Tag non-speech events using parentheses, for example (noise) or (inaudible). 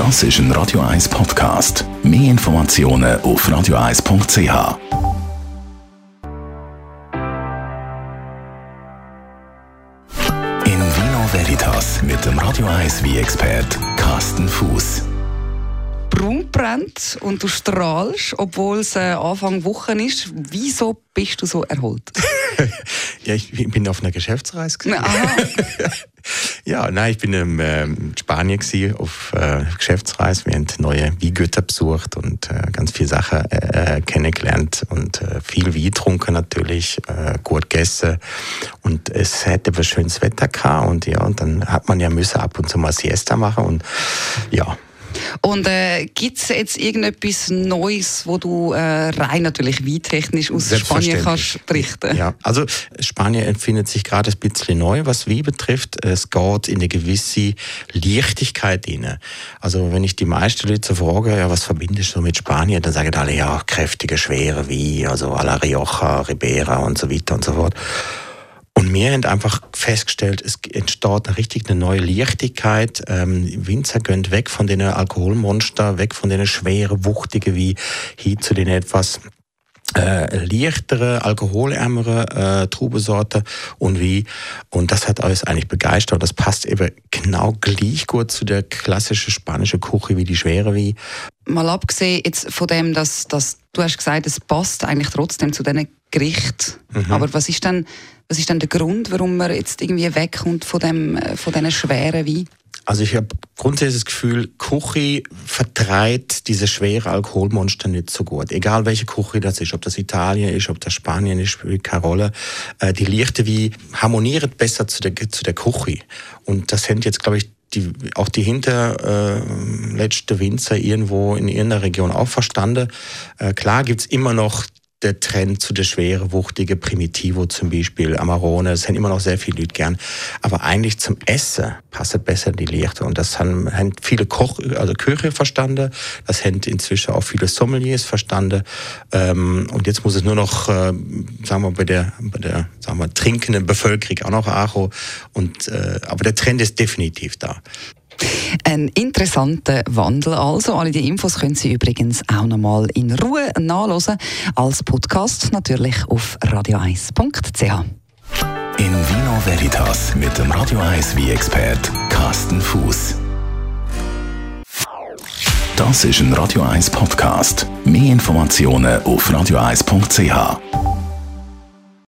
Das ist ein Radio 1 Podcast. Mehr Informationen auf radio1.ch. In Vino Veritas mit dem Radio 1 wie expert Carsten Fuß. Braun brennt und du strahlst, obwohl es äh, Anfang Woche ist. Wieso bist du so erholt? (laughs) ja, ich bin auf einer Geschäftsreise. (laughs) Aha. Ja, nein, ich bin in ähm, Spanien gewesen, auf äh, Geschäftsreise. Wir haben neue Wiegötter besucht und äh, ganz viele Sachen äh, kennengelernt und äh, viel Wein getrunken natürlich, äh, gut gegessen und es hätte aber schönes Wetter gehabt und ja, und dann hat man ja müssen ab und zu mal Siesta machen und ja, und äh, gibt es jetzt irgendetwas Neues, wo du äh, rein natürlich weintechnisch aus Spanien kannst berichten? Ja, also Spanien empfindet sich gerade ein bisschen neu, was Wein betrifft. Es geht in eine gewisse Leichtigkeit rein. Also wenn ich die meisten Leute frage, ja, was verbindest du mit Spanien, dann sagen alle, ja, kräftige, schwere Wein, also a la Rioja, Ribera und so weiter und so fort. Und wir haben einfach festgestellt, es entsteht eine richtig eine neue Leichtigkeit. Ähm, Winzer gehen weg von den Alkoholmonster, weg von den schweren, wuchtigen wie hin zu den etwas äh, leichtere, alkoholärmere äh, Trubesorte und wie. Und das hat alles eigentlich begeistert. Und das passt eben genau gleich gut zu der klassischen spanischen Küche wie die schwere wie. Mal abgesehen jetzt von dem, dass, dass du hast gesagt, es passt eigentlich trotzdem zu diesen Gerichten. Mhm. Aber was ist denn was ist denn der Grund, warum man jetzt irgendwie wegkommt von, dem, äh, von diesen schweren Wein? Also ich habe grundsätzlich das Gefühl, Küche vertreibt diese schwere Alkoholmonster nicht so gut. Egal welche Küche das ist, ob das Italien ist, ob das Spanien ist, spielt keine Rolle. Äh, die leichte wie harmoniert besser zu der, zu der Küche. Und das sind jetzt, glaube ich, die, auch die hinterletzte äh, Winzer irgendwo in irgendeiner Region auch verstanden. Äh, klar gibt's immer noch der Trend zu der schweren, wuchtigen Primitivo zum Beispiel, Amarone, das haben immer noch sehr viele Leute gern. Aber eigentlich zum Essen passt besser die Lichte. Und das haben, haben viele Koch, also Köche verstanden. Das haben inzwischen auch viele Sommeliers verstanden. Ähm, und jetzt muss es nur noch, äh, sagen wir, bei der, bei der, sagen wir, trinkenden Bevölkerung auch noch Acho. Und, äh, aber der Trend ist definitiv da. Ein interessanter Wandel also. Alle die Infos können Sie übrigens auch nochmal in Ruhe nachlesen. Als Podcast natürlich auf radio1.ch. In Vino Veritas mit dem Radio 1 wie expert Carsten Fuß. Das ist ein Radio 1 Podcast. Mehr Informationen auf radio1.ch.